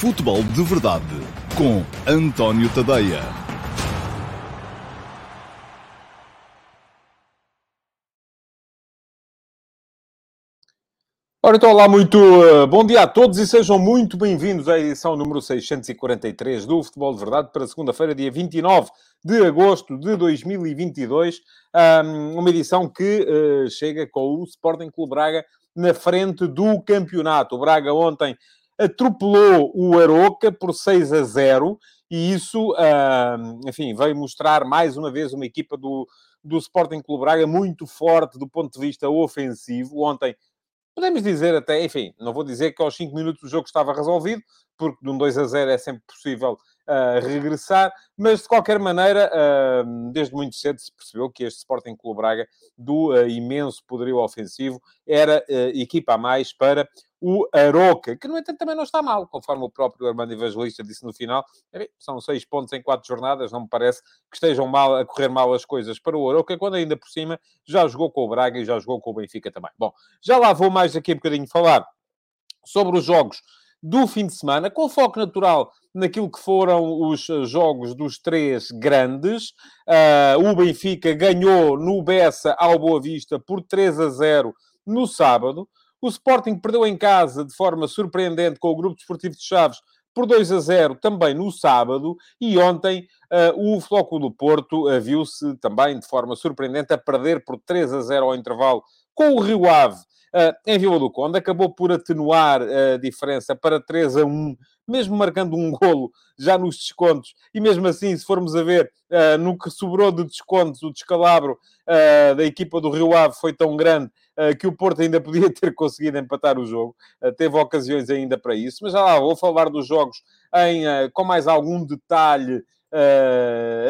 Futebol de Verdade com António Tadeia. Ora, então, olá, muito uh, bom dia a todos e sejam muito bem-vindos à edição número 643 do Futebol de Verdade para segunda-feira, dia 29 de agosto de 2022. Um, uma edição que uh, chega com o Sporting Clube Braga na frente do campeonato. O Braga ontem atropelou o Aroca por 6 a 0 e isso, uh, enfim, veio mostrar mais uma vez uma equipa do, do Sporting Clube Braga muito forte do ponto de vista ofensivo. Ontem, podemos dizer até, enfim, não vou dizer que aos 5 minutos o jogo estava resolvido, porque de um 2 a 0 é sempre possível regressar, mas de qualquer maneira, uh, desde muito cedo se percebeu que este Sporting Clube Braga, do uh, imenso poderio ofensivo, era equipa a mais para o Aroca, que no entanto também não está mal, conforme o próprio Armando Evangelista disse no final. São seis pontos em quatro jornadas, não me parece que estejam mal a correr mal as coisas para o Aroca, quando ainda por cima já jogou com o Braga e já jogou com o Benfica também. Bom, já lá vou mais aqui um bocadinho falar sobre os jogos do fim de semana, com foco natural naquilo que foram os jogos dos três grandes. Uh, o Benfica ganhou no Bessa ao Boa Vista por 3 a 0 no sábado. O Sporting perdeu em casa de forma surpreendente com o Grupo Desportivo de Chaves por 2 a 0 também no sábado e ontem uh, o Floco do Porto uh, viu-se também de forma surpreendente a perder por 3 a 0 ao intervalo com o Rio Ave uh, em Vila do Conde. Acabou por atenuar a diferença para 3 a 1 mesmo marcando um golo já nos descontos, e mesmo assim, se formos a ver uh, no que sobrou de descontos, o descalabro uh, da equipa do Rio Ave foi tão grande uh, que o Porto ainda podia ter conseguido empatar o jogo, teve ocasiões ainda para isso, mas já lá vou falar dos jogos em, com mais algum detalhe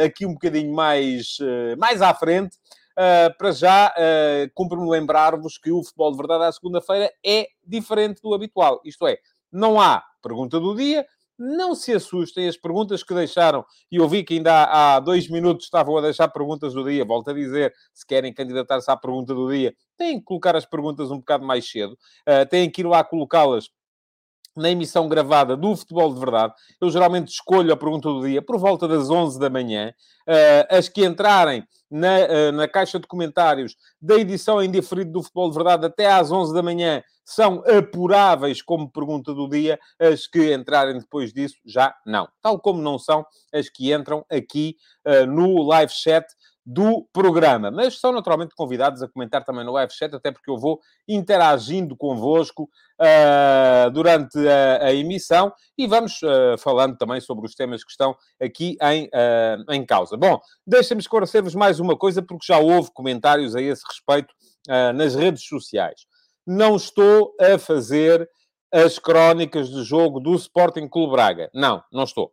aqui um bocadinho mais, mais à frente. Uh, para já, uh, cumpre-me lembrar-vos que o futebol de verdade à segunda-feira é diferente do habitual. Isto é, não há pergunta do dia. Não se assustem, as perguntas que deixaram, e eu vi que ainda há, há dois minutos estavam a deixar perguntas do dia, volto a dizer, se querem candidatar-se à pergunta do dia, têm que colocar as perguntas um bocado mais cedo, uh, têm que ir lá colocá-las na emissão gravada do Futebol de Verdade. Eu geralmente escolho a pergunta do dia por volta das 11 da manhã. Uh, as que entrarem na, uh, na caixa de comentários da edição em diferido do Futebol de Verdade até às 11 da manhã são apuráveis como pergunta do dia. As que entrarem depois disso, já não. Tal como não são as que entram aqui uh, no live chat do programa. Mas são naturalmente convidados a comentar também no live chat, até porque eu vou interagindo convosco uh, durante a, a, emissão e vamos uh, falando também sobre os temas que estão aqui em, uh, em causa. Bom, deixem-me esclarecer-vos mais uma coisa, porque já houve comentários a esse respeito nas redes sociais. Não estou a fazer as crónicas de jogo do Sporting Clube Braga. Não, não estou.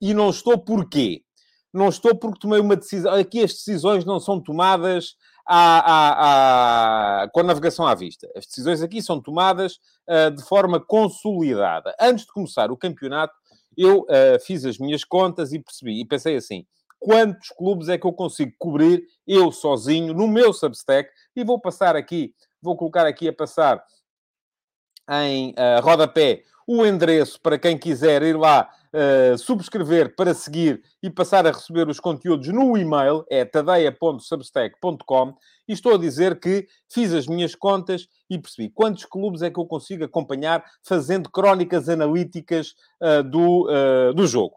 e não estou porquê? Não estou porque tomei uma decisão. Aqui as decisões não são tomadas à, à, à, com a navegação à vista. As decisões aqui são tomadas uh, de forma consolidada. Antes de começar o campeonato, eu uh, fiz as minhas contas e percebi, e pensei assim, quantos clubes é que eu consigo cobrir eu sozinho no meu Substack, e vou passar aqui, vou colocar aqui a passar em uh, rodapé o endereço para quem quiser ir lá uh, subscrever para seguir e passar a receber os conteúdos no e-mail, é tadeia.substack.com, e estou a dizer que fiz as minhas contas e percebi quantos clubes é que eu consigo acompanhar fazendo crónicas analíticas uh, do, uh, do jogo.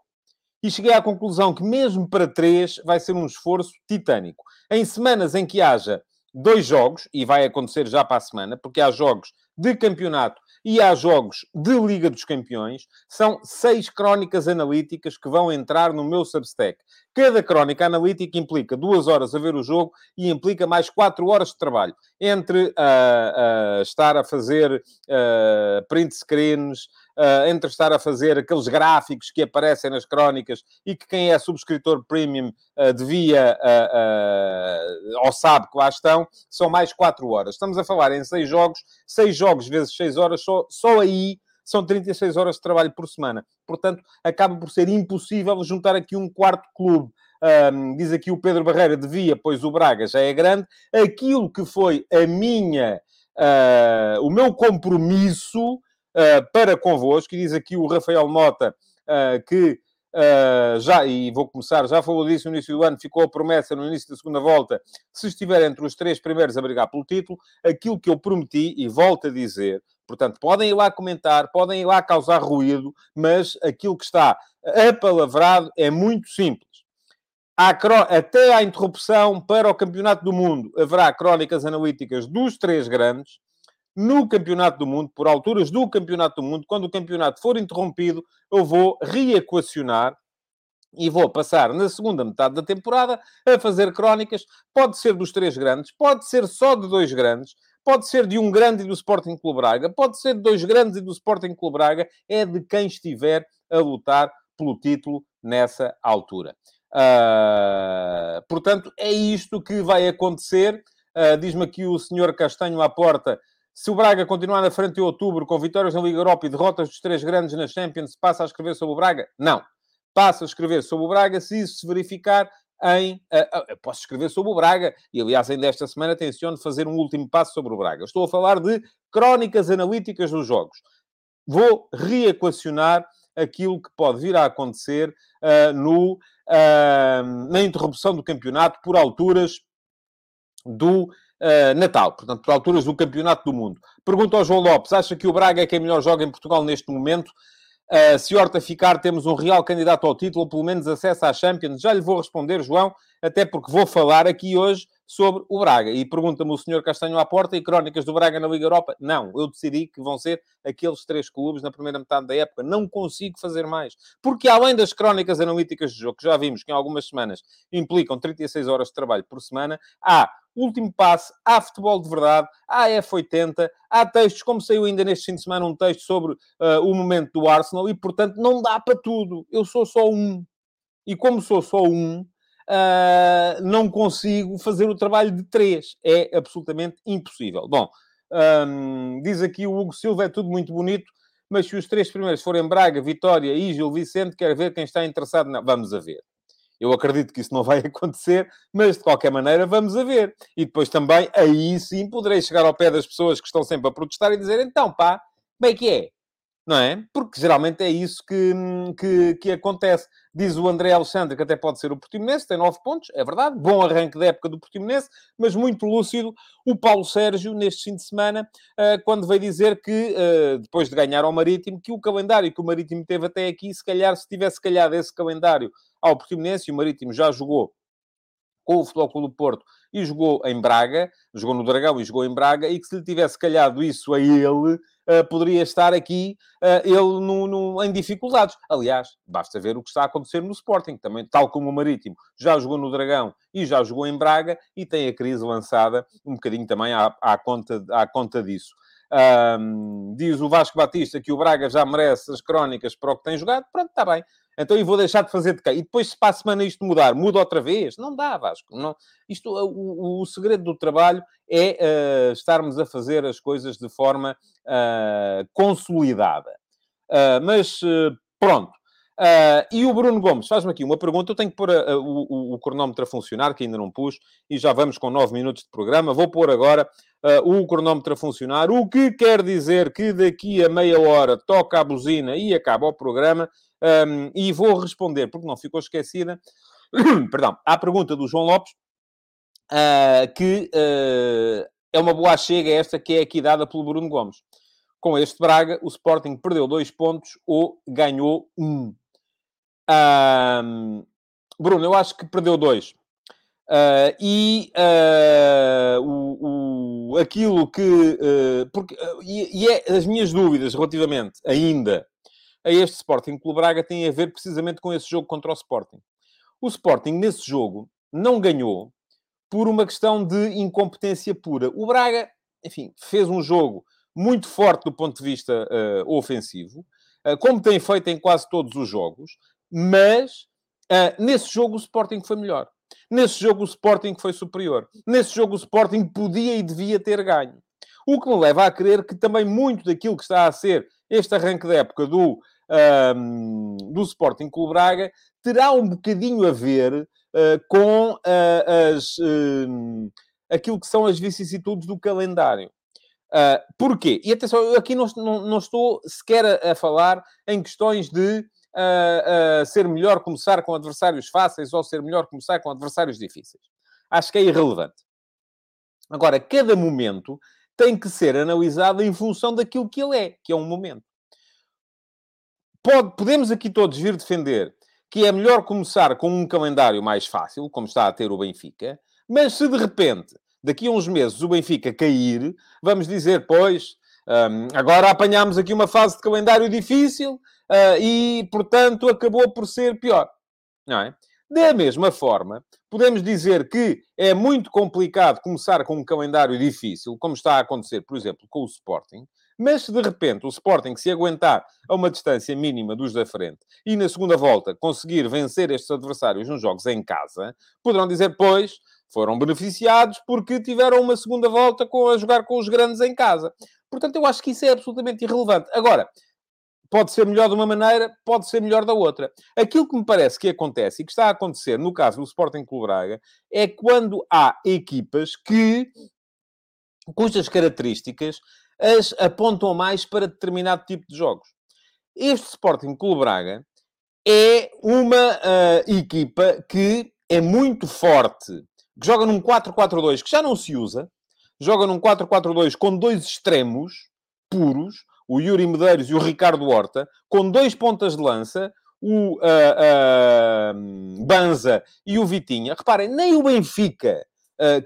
E cheguei à conclusão que, mesmo para três, vai ser um esforço titânico. Em semanas em que haja dois jogos, e vai acontecer já para a semana, porque há jogos de campeonato e há jogos de Liga dos Campeões. São seis crónicas analíticas que vão entrar no meu Substack. Cada crónica analítica implica duas horas a ver o jogo e implica mais quatro horas de trabalho. Entre uh, uh, estar a fazer uh, print screens, uh, entre estar a fazer aqueles gráficos que aparecem nas crónicas e que quem é subscritor premium uh, devia ou sabe que lá estão, são mais 4 horas. Estamos a falar em 6 jogos, 6 jogos vezes 6 horas, só, só aí são 36 horas de trabalho por semana. Portanto, acaba por ser impossível juntar aqui um quarto clube. Um, diz aqui o Pedro Barreira, devia, pois o Braga já é grande. Aquilo que foi a minha, uh, o meu compromisso uh, para convosco. E diz aqui o Rafael Mota uh, que Uh, já, e vou começar, já falou disso no início do ano, ficou a promessa no início da segunda volta, se estiver entre os três primeiros a brigar pelo título, aquilo que eu prometi, e volto a dizer, portanto, podem ir lá comentar, podem ir lá causar ruído, mas aquilo que está apalavrado é muito simples. Até à interrupção para o Campeonato do Mundo, haverá crónicas analíticas dos três grandes, no Campeonato do Mundo, por alturas do Campeonato do Mundo, quando o campeonato for interrompido, eu vou reequacionar e vou passar na segunda metade da temporada a fazer crónicas. Pode ser dos três grandes, pode ser só de dois grandes, pode ser de um grande e do Sporting Clube Braga, pode ser de dois grandes e do Sporting Clube Braga, é de quem estiver a lutar pelo título nessa altura. Uh, portanto, é isto que vai acontecer. Uh, Diz-me aqui o senhor Castanho à porta se o Braga continuar na frente em outubro, com vitórias na Liga Europa e derrotas dos três grandes na Champions, passa a escrever sobre o Braga? Não. Passa a escrever sobre o Braga se isso se verificar em. Uh, posso escrever sobre o Braga, e aliás, ainda esta semana tenciono fazer um último passo sobre o Braga. Estou a falar de crónicas analíticas dos jogos. Vou reequacionar aquilo que pode vir a acontecer uh, no, na interrupção do campeonato por alturas do uh, Natal, portanto, por alturas do Campeonato do Mundo. Pergunta ao João Lopes: acha que o Braga é quem melhor joga em Portugal neste momento? Uh, se Horta ficar, temos um real candidato ao título, pelo menos acesso à Champions. Já lhe vou responder, João, até porque vou falar aqui hoje sobre o Braga. E pergunta-me o senhor Castanho à porta e crónicas do Braga na Liga Europa. Não, eu decidi que vão ser aqueles três clubes na primeira metade da época. Não consigo fazer mais. Porque além das crónicas analíticas de jogo, que já vimos que em algumas semanas implicam 36 horas de trabalho por semana, há último passe, há futebol de verdade, há F80, há textos, como saiu ainda neste fim de semana, um texto sobre uh, o momento do Arsenal, e portanto não dá para tudo. Eu sou só um. E como sou só um, uh, não consigo fazer o trabalho de três. É absolutamente impossível. Bom, um, diz aqui o Hugo Silva, é tudo muito bonito, mas se os três primeiros forem Braga, Vitória e Gil Vicente, quero ver quem está interessado. Não, vamos a ver. Eu acredito que isso não vai acontecer, mas de qualquer maneira vamos a ver. E depois também, aí sim, poderei chegar ao pé das pessoas que estão sempre a protestar e dizer: então, pá, como é que é? não é? Porque geralmente é isso que, que, que, acontece. Diz o André Alexandre que até pode ser o Portimonense, tem nove pontos, é verdade, bom arranque da época do Portimonense, mas muito lúcido o Paulo Sérgio neste fim de semana, uh, quando veio dizer que, uh, depois de ganhar ao Marítimo, que o calendário que o Marítimo teve até aqui, se calhar, se tivesse calhado esse calendário ao Portimonense, e o Marítimo já jogou com o Futebol Clube do Porto e jogou em Braga, jogou no Dragão e jogou em Braga, e que se lhe tivesse calhado isso a ele, uh, poderia estar aqui uh, ele no, no, em dificuldades. Aliás, basta ver o que está a acontecer no Sporting, também, tal como o Marítimo já jogou no Dragão e já jogou em Braga, e tem a crise lançada um bocadinho também à, à conta, à conta disso. Um, diz o Vasco Batista que o Braga já merece as crónicas para o que tem jogado. Pronto, está bem. Então eu vou deixar de fazer de cá. E depois, se para a semana isto mudar, muda outra vez? Não dá, Vasco. Não. Isto, o, o segredo do trabalho é uh, estarmos a fazer as coisas de forma uh, consolidada. Uh, mas pronto. e o Bruno Gomes faz-me aqui uma pergunta. Eu tenho que pôr a, o, o, o, cronómetro a funcionar, que ainda não pus, e já vamos com 9 minutos de programa. Vou pôr agora o cronómetro a funcionar, o que quer dizer que daqui a meia hora toca a buzina e acaba o programa. Um, e vou responder, porque não ficou esquecida, perdão, à pergunta do João Lopes, uh, que uh, é uma boa chega esta que é aqui dada pelo Bruno Gomes. Com este Braga, o Sporting perdeu dois pontos ou ganhou um. um Bruno, eu acho que perdeu dois. Uh, e uh, o, o, aquilo que. Uh, porque, e, e é as minhas dúvidas relativamente ainda a este Sporting Clube Braga tem a ver precisamente com esse jogo contra o Sporting. O Sporting, nesse jogo, não ganhou por uma questão de incompetência pura. O Braga, enfim, fez um jogo muito forte do ponto de vista uh, ofensivo, uh, como tem feito em quase todos os jogos, mas uh, nesse jogo o Sporting foi melhor. Nesse jogo o Sporting foi superior. Nesse jogo o Sporting podia e devia ter ganho. O que me leva a crer que também muito daquilo que está a ser este arranque da época do um, do Sporting Clube Braga terá um bocadinho a ver uh, com uh, as, uh, aquilo que são as vicissitudes do calendário. Uh, porquê? E atenção, eu aqui não, não, não estou sequer a, a, falar em questões de ser melhor começar com adversários fáceis ou ser melhor começar com adversários difíceis. Acho que é irrelevante. Agora, cada momento tem que ser analisado em função daquilo que ele é, que é um momento. Pode, podemos aqui todos vir defender que é melhor começar com um calendário mais fácil, como está a ter o Benfica, mas se de repente daqui a uns meses o Benfica cair, vamos dizer, pois, um, agora apanhámos aqui uma fase de calendário difícil uh, e, portanto, acabou por ser pior. Não é? Da mesma forma, podemos dizer que é muito complicado começar com um calendário difícil, como está a acontecer, por exemplo, com o Sporting, mas se de repente o Sporting se aguentar a uma distância mínima dos da frente e na segunda volta conseguir vencer estes adversários nos jogos em casa, poderão dizer, pois, foram beneficiados porque tiveram uma segunda volta com, a jogar com os grandes em casa. Portanto, eu acho que isso é absolutamente irrelevante. Agora, pode ser melhor de uma maneira, pode ser melhor da outra. Aquilo que me parece que acontece e que está a acontecer no caso do Sporting Clube Braga é quando há equipas que, cujas características as apontam mais para determinado tipo de jogos. Este Sporting Clube Braga é uma uh, equipa que é muito forte que joga num 4-4-2 que já não se usa, joga num 4-4-2 com dois extremos puros, o Yuri Medeiros e o Ricardo Horta, com dois pontas de lança, o uh, uh, Banza e o Vitinha. Reparem, nem o Benfica,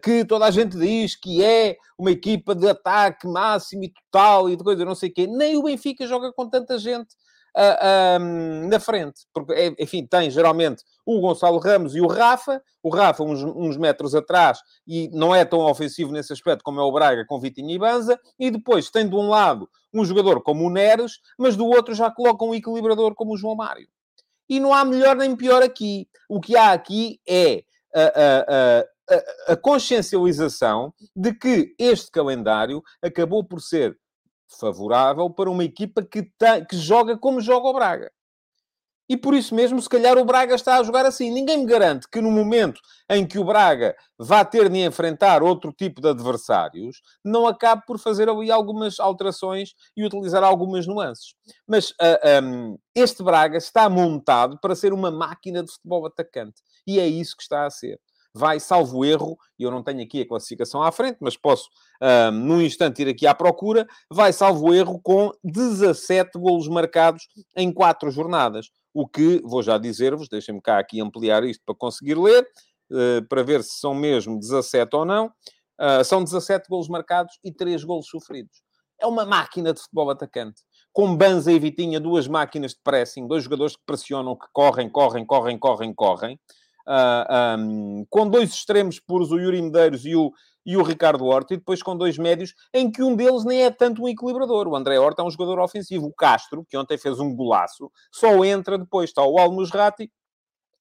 que toda a gente diz que é uma equipa de ataque máximo e total e de coisa não sei o quê, nem o Benfica joga com tanta gente uh, um, na frente. Porque, é, enfim, tem geralmente o Gonçalo Ramos e o Rafa. O Rafa uns, uns, metros atrás e não é tão ofensivo nesse aspecto como é o Braga com Vitinho e Banza. E depois tem de um lado um jogador como o Neres, mas do outro já coloca um equilibrador como o João Mário. E não há melhor nem pior aqui. O que há aqui é a, a, a, a consciencialização de que este calendário acabou por ser favorável para uma equipa que, que joga como joga o Braga. E por isso mesmo, se calhar o Braga está a jogar assim. Ninguém me garante que no momento em que o Braga vá ter de enfrentar outro tipo de adversários, não acabe por fazer ali algumas alterações e utilizar algumas nuances. Mas uh, ah, um, este Braga está montado para ser uma máquina de futebol atacante. E é isso que está a ser vai, salvo erro, e eu não tenho aqui a classificação à frente, mas posso, um, num instante, ir aqui à procura, vai, salvo erro, com 17 golos marcados em 4 jornadas. O que, vou já dizer-vos, deixem-me cá aqui ampliar isto para conseguir ler, uh, para ver se são mesmo 17 ou não. Uh, são 17 golos marcados e 3 golos sofridos. É uma máquina de futebol atacante. Com Banza e Vitinha, duas máquinas de pressing, dois jogadores que pressionam, que correm, correm, correm, correm, correm uh, ah, um, com dois extremos puros, o Yuri Medeiros e o, e o Ricardo Horta, e depois com dois médios, em que um deles nem é tanto um equilibrador. O André Horta é um jogador ofensivo. O Castro, que ontem fez um golaço, só entra depois. Está o Almusrati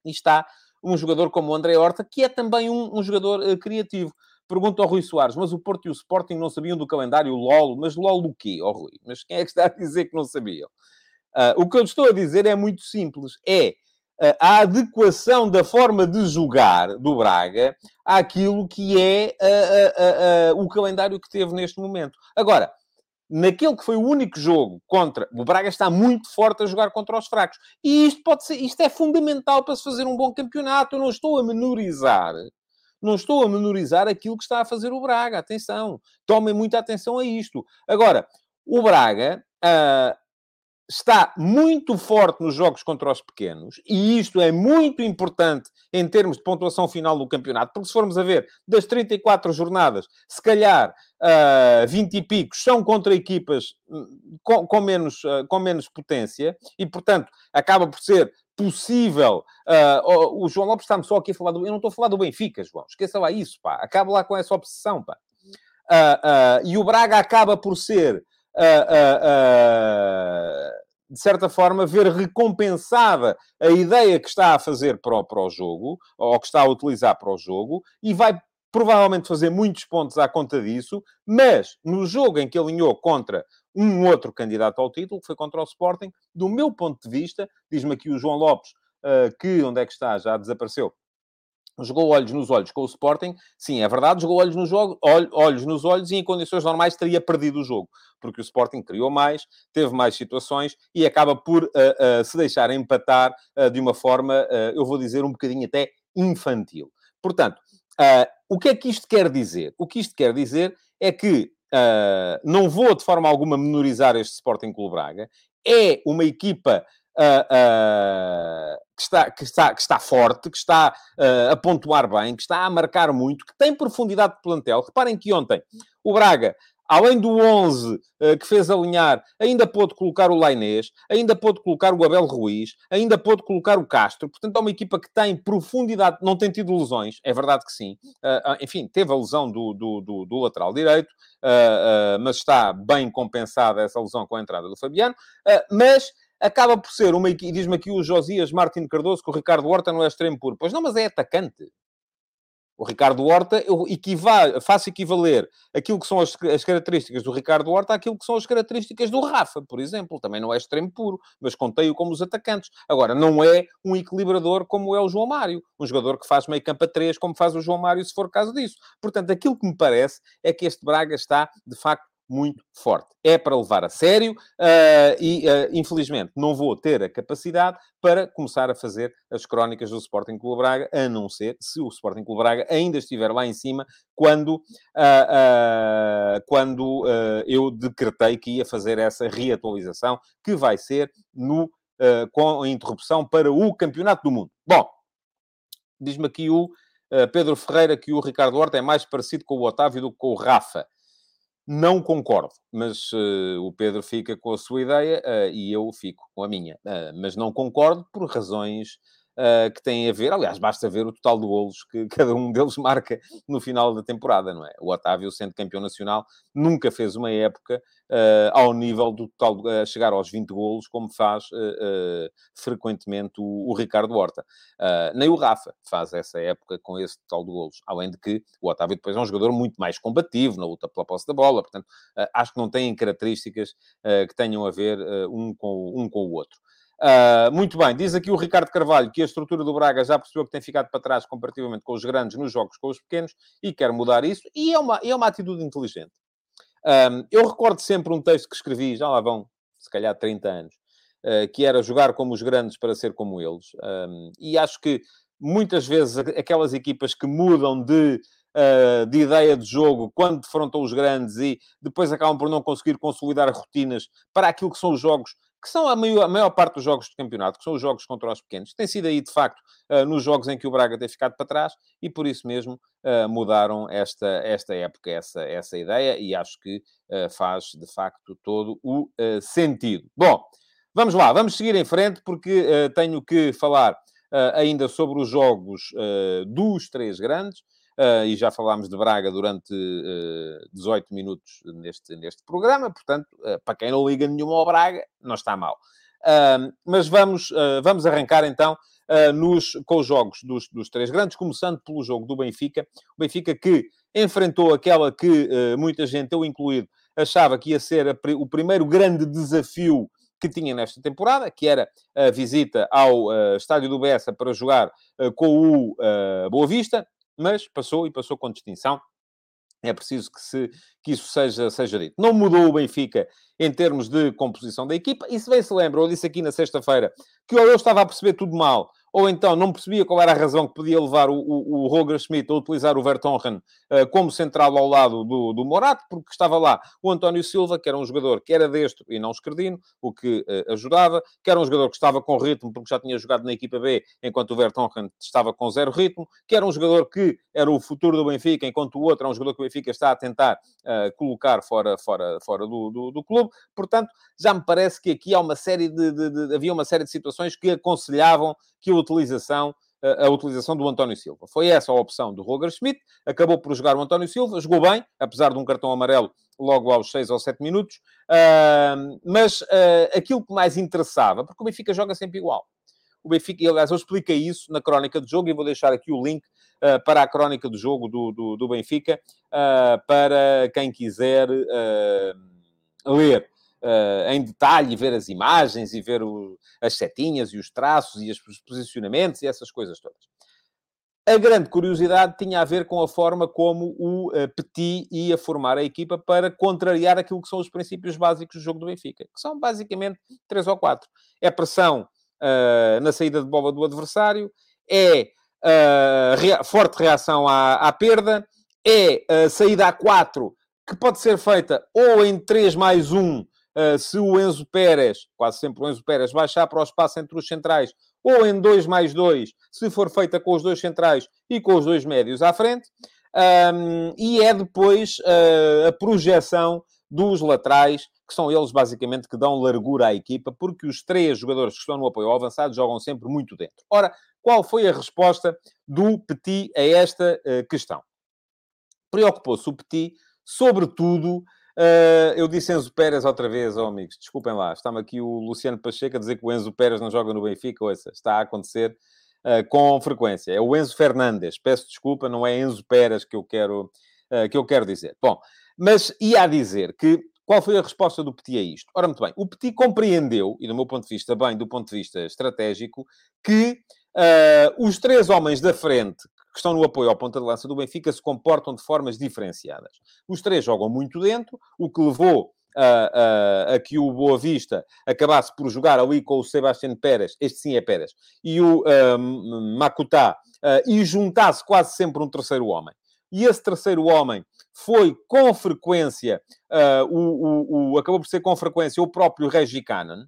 e está um jogador como o André Horta, que é também um, um jogador uh, criativo. Pergunta ao Rui Soares, mas o Porto e o Sporting não sabiam do calendário LOL, mas LOL do quê, oh, Rui? Mas quem é que está a dizer que não sabiam? Uh, o que eu estou a dizer é muito simples. É a adequação da forma de jogar do Braga àquilo que é o calendário que teve neste momento. Agora, naquele que foi o único jogo contra. O Braga está muito forte a jogar contra os fracos. E isto pode ser, isto é fundamental para se fazer um bom campeonato. Eu não estou a menorizar. Não estou a menorizar aquilo que está a fazer o Braga. Atenção. Tomem muita atenção a isto. Agora, o Braga. Uh, está muito forte nos jogos contra os pequenos, e isto é muito importante em termos de pontuação final do campeonato, porque se formos a ver, das 34 jornadas, se calhar uh, ah, 20 e picos são contra equipas hum, com, com menos, uh, com menos potência, e portanto acaba por ser possível. Uh, o João Lopes está-me só aqui a falar do. Eu não estou a falar do Benfica, João. Esqueça lá isso, pá. Acaba lá com essa obsessão, pá. Uh, e o Braga acaba por ser de certa forma, ver recompensada a ideia que está a fazer para o, para o jogo, ou que está a utilizar para o jogo, e vai provavelmente fazer muitos pontos à conta disso, mas no jogo em que alinhou contra um outro candidato ao título, que foi contra o Sporting, do meu ponto de vista, diz-me aqui o João Lopes, uh, que onde é que está? Já desapareceu. Jogou olhos nos olhos com o Sporting, sim, é verdade, jogou olhos nos, jogo, olhos nos olhos e em condições normais teria perdido o jogo, porque o Sporting criou mais, teve mais situações e acaba por uh, uh, se deixar empatar uh, de uma forma, eu vou dizer, um bocadinho até infantil. Portanto, o que é que isto quer dizer? O que isto quer dizer é que não vou de forma alguma menorizar este Sporting Clube Braga, é uma equipa uh, que, está, que, está, que está forte, que está uh, a pontuar bem, que está a marcar muito, que tem profundidade de plantel. Reparem que ontem o Braga além do 11 uh, que fez alinhar, ainda pôde colocar o Lainês, ainda pôde colocar o Abel Ruiz, ainda pôde colocar o Castro. Portanto, é uma equipa que tem profundidade, não tem tido lesões, é verdade que sim. Uh, enfim, teve a lesão do, do, do, do lateral direito, mas está bem compensada essa lesão com a entrada do Fabiano. mas acaba por ser uma equipe, diz-me aqui o Josias Martin Cardoso que o Ricardo Horta não é extremo puro. Pois não, mas é atacante. O Ricardo Horta, eu equival, faço equivaler aquilo que são as, as, características do Ricardo Horta àquilo que são as características do Rafa, por exemplo. Também não é extremo puro, mas contei-o como os atacantes. Agora, não é um equilibrador como é o João Mário. Um jogador que faz meio campo a três, como faz o João Mário, se for caso disso. Portanto, aquilo que me parece é que este Braga está, de facto, muito forte. É para levar a sério uh, e, uh, infelizmente, não vou ter a capacidade para começar a fazer as crónicas do Sporting Clube Braga, a não ser se o Sporting Clube Braga ainda estiver lá em cima quando, uh, quando eu decretei que ia fazer essa reatualização, que vai ser no, com a interrupção para o Campeonato do Mundo. Bom, diz-me aqui o Pedro Ferreira que o Ricardo Horta é mais parecido com o Otávio do que com o Rafa. Não concordo, mas uh, o Pedro fica com a sua ideia uh, e eu fico com a minha. Uh, mas não concordo por razões uh, que têm a ver, aliás, basta ver o total de golos que cada um deles marca no final da temporada, não é? O Otávio, sendo campeão nacional, nunca fez uma época uh, ao nível do total, uh, chegar aos 20 golos, como faz frequentemente o, o, Ricardo Horta. nem o Rafa faz essa época com esse total de golos, além de que o Otávio depois é um jogador muito mais combativo na luta pela posse da bola, portanto, acho que não têm características que tenham a ver um com, um com o outro. Uh, muito bem, diz aqui o Ricardo Carvalho que a estrutura do Braga já percebeu que tem ficado para trás comparativamente com os grandes nos jogos com os pequenos e quer mudar isso, e é uma, é uma atitude inteligente. Um, eu recordo sempre um texto que escrevi, já lá vão, se calhar, 30 anos, uh, que era jogar como os grandes para ser como eles. Um, e acho que muitas vezes aquelas equipas que mudam de, de ideia de jogo quando defrontam os grandes e depois acabam por não conseguir consolidar rotinas para aquilo que são os jogos que são a maior, a maior, parte dos jogos de campeonato, que são os jogos contra os pequenos. Tem sido aí, de facto, uh, nos jogos em que o Braga tem ficado para trás e por isso mesmo uh, mudaram esta, esta época, essa, essa ideia e acho que uh, faz, de facto, todo o sentido. Bom, vamos lá, vamos seguir em frente porque tenho que falar ainda sobre os jogos dos três grandes. Uh, e já falámos de Braga durante uh, eh, 18 minutos neste, neste programa, portanto, uh, para quem não liga nenhuma ao Braga, não está mal. mas vamos, vamos arrancar então nos, com os jogos dos, dos três grandes, começando pelo jogo do Benfica. O Benfica que enfrentou aquela que muita gente, eu incluído, achava que ia ser a, o primeiro grande desafio que tinha nesta temporada, que era a visita ao uh, estádio do Bessa para jogar uh, com o uh, Boa Vista mas passou e passou com distinção. É preciso que, se, que isso seja, seja dito. Não mudou o Benfica em termos de composição da equipa, e se bem se lembra, eu disse aqui na sexta-feira que ou eu estava a perceber tudo mal, ou então não percebia qual era a razão que podia levar o, o, o Roger Schmidt a utilizar o Vertonghen uh, como central ao lado do, do Morato, porque estava lá o António Silva, que era um jogador que era destro e não esquerdino, o que uh, ajudava, que era um jogador que estava com ritmo, porque já tinha jogado na equipa B, enquanto o Vertonghen estava com zero ritmo, que era um jogador que era o futuro do Benfica, enquanto o outro é um jogador que o Benfica está a tentar uh, colocar fora, fora, fora do, do, do, clube. Portanto, já me parece que aqui há uma série de, de, de havia uma série de situações que aconselhavam que a utilização a utilização do António Silva. Foi essa a opção do Roger Schmidt, acabou por jogar o António Silva, jogou bem, apesar de um cartão amarelo logo aos 6 ou 7 minutos, uh, mas uh, aquilo que mais interessava, porque o Benfica joga sempre igual. O Benfica, aliás, eu expliquei isso na crónica do jogo e vou deixar aqui o link uh, para a crónica do jogo do, do, do Benfica, para quem quiser ler uh, em detalhe, ver as imagens e ver o, as setinhas e os traços e os posicionamentos e essas coisas todas. A grande curiosidade tinha a ver com a forma como o uh, Petit ia formar a equipa para contrariar aquilo que são os princípios básicos do jogo do Benfica, que são basicamente três ou quatro. É pressão uh, na saída de bola do adversário, é uh, rea forte reação à, à, perda, é saída a quatro, que pode ser feita ou em 3 mais 1, se o Enzo Pérez, quase sempre o Enzo Pérez, baixar para o espaço entre os centrais, ou em 2 mais 2, se for feita com os dois centrais e com os dois médios à frente. Um, e é depois uh, a projeção dos laterais, que são eles basicamente que dão largura à equipa, porque os três jogadores que estão no apoio ao avançado jogam sempre muito dentro. Ora, qual foi a resposta do Petit a esta uh, questão? Preocupou-se o Petit, sobretudo, Uh, eu disse Enzo Pérez outra vez, oh, amigos, desculpem lá. Está-me aqui o Luciano Pacheco a dizer que o Enzo Pérez não joga no Benfica. Ouça, está a acontecer uh, com frequência. É o Enzo Fernandes. Peço desculpa, não é Enzo Pérez que eu quero, uh, que eu quero dizer. Bom, mas ia a dizer que qual foi a resposta do Petit a isto? Ora, muito bem, o Petit compreendeu, e do meu ponto de vista, bem, do ponto de vista estratégico, que os três homens da frente que estão no apoio ao ponta de lança do Benfica se comportam de formas diferenciadas. Os três jogam muito dentro, o que levou a, a, a, que o Boa Vista acabasse por jogar ali com o Sebastião Pérez, este sim é Pérez, e o um, uh, e juntasse quase sempre um terceiro homem. E esse terceiro homem foi com frequência, uh, o, o, o, acabou por ser com frequência o próprio Regi Cannon.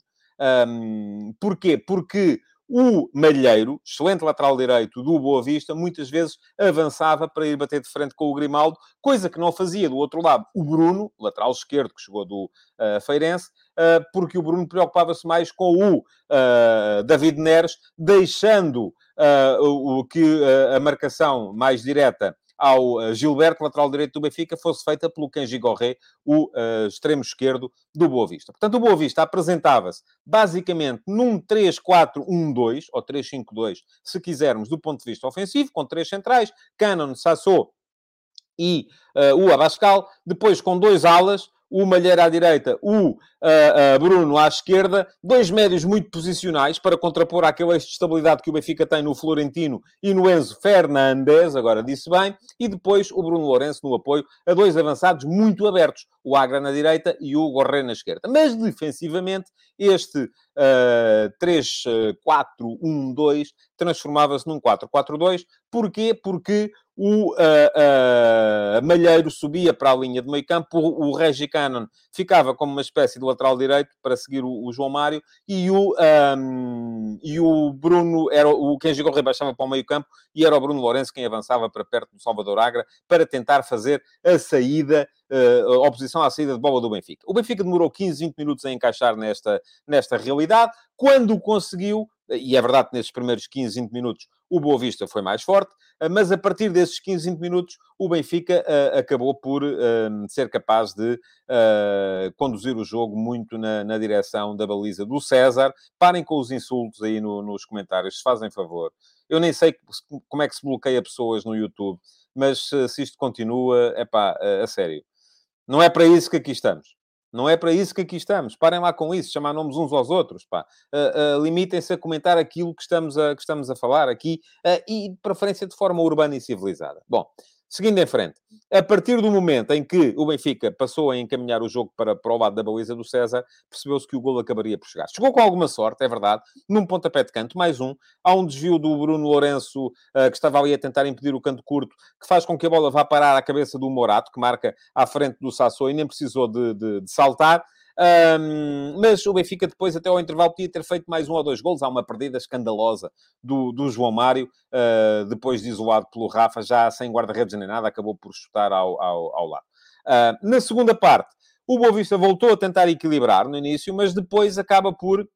Um, porquê? Porque o Malheiro, excelente lateral direito do Boa Vista, muitas vezes avançava para ir bater de frente com o Grimaldo, coisa que não fazia do outro lado. O Bruno, lateral esquerdo que chegou do uh, Feirense, uh, porque o Bruno preocupava-se mais com o uh, David Neres, deixando o, que a marcação mais direta ao eh, Gilberto, lateral direito do Benfica, fosse feita pelo Kenji Gorré, o uh, extremo esquerdo do Boa Vista. Portanto, o Boa Vista apresentava-se basicamente num 3-4-1-2, ou 3-5-2, se quisermos, do ponto de vista ofensivo, com três centrais, Cannon, Sassou e uh, o Abascal, depois com dois alas, o Malheiro à direita, o uh, uh, Bruno à esquerda, dois médios muito posicionais para contrapor aquele eixo de estabilidade que o Benfica tem no Florentino e no Enzo Fernandes, agora disse bem, e depois o Bruno Lourenço no apoio a dois avançados muito abertos, o Agra na direita e o Gorré na esquerda. Mas defensivamente, este uh, 3-4-1-2 transformava-se num 4-4-2. Porquê? Porque o uh, uh, Malheiro subia para a linha de meio campo, o, o Regi Cannon ficava como uma espécie de lateral direito para seguir o, o João Mário e o, um, e o Bruno, era o Kenji Gorré baixava para o meio campo e era o Bruno Lourenço quem avançava para perto do Salvador Agra para tentar fazer a saída uh, oposição à saída de bola do Benfica. O Benfica demorou 15, 20 minutos a encaixar nesta, nesta realidade. Quando conseguiu, e é verdade que nesses primeiros 15, 20 minutos o Boa Vista foi mais forte, eh, mas a partir desses 15, 20 minutos o Benfica uh, acabou por uh, ser capaz de uh, conduzir o jogo muito na, na, direção da baliza do César. Parem com os insultos aí no, nos comentários, se fazem favor. Eu nem sei como é que se bloqueia pessoas no YouTube, mas se isto continua, é pá, a sério. Não é para isso que aqui estamos. Não é para isso que aqui estamos. Parem lá com isso, chamar nomes uns aos outros. Uh, uh, Limitem-se a comentar aquilo que estamos a, que estamos a falar aqui uh, e, de preferência, de forma urbana e civilizada. Bom, Seguindo em frente, a partir do momento em que o Benfica passou a encaminhar o jogo para, para o lado da baliza do César, percebeu-se que o golo acabaria por chegar. Chegou com alguma sorte, é verdade, num pontapé de canto, mais um. Há um desvio do Bruno Lourenço, uh, que estava ali a tentar impedir o canto curto, que faz com que a bola vá parar à cabeça do Morato, que marca à frente do Sassou e nem precisou de, de, de saltar. Um, mas o Benfica depois, até ao intervalo, podia ter feito mais um ou dois gols. Há uma perdida escandalosa do, do João Mário, uh, depois de isolado pelo Rafa, já sem guarda-redes nem nada, acabou por chutar ao, ao, ao lado. Uh, na segunda parte, o Boa Vista voltou a tentar equilibrar no início, mas depois acaba por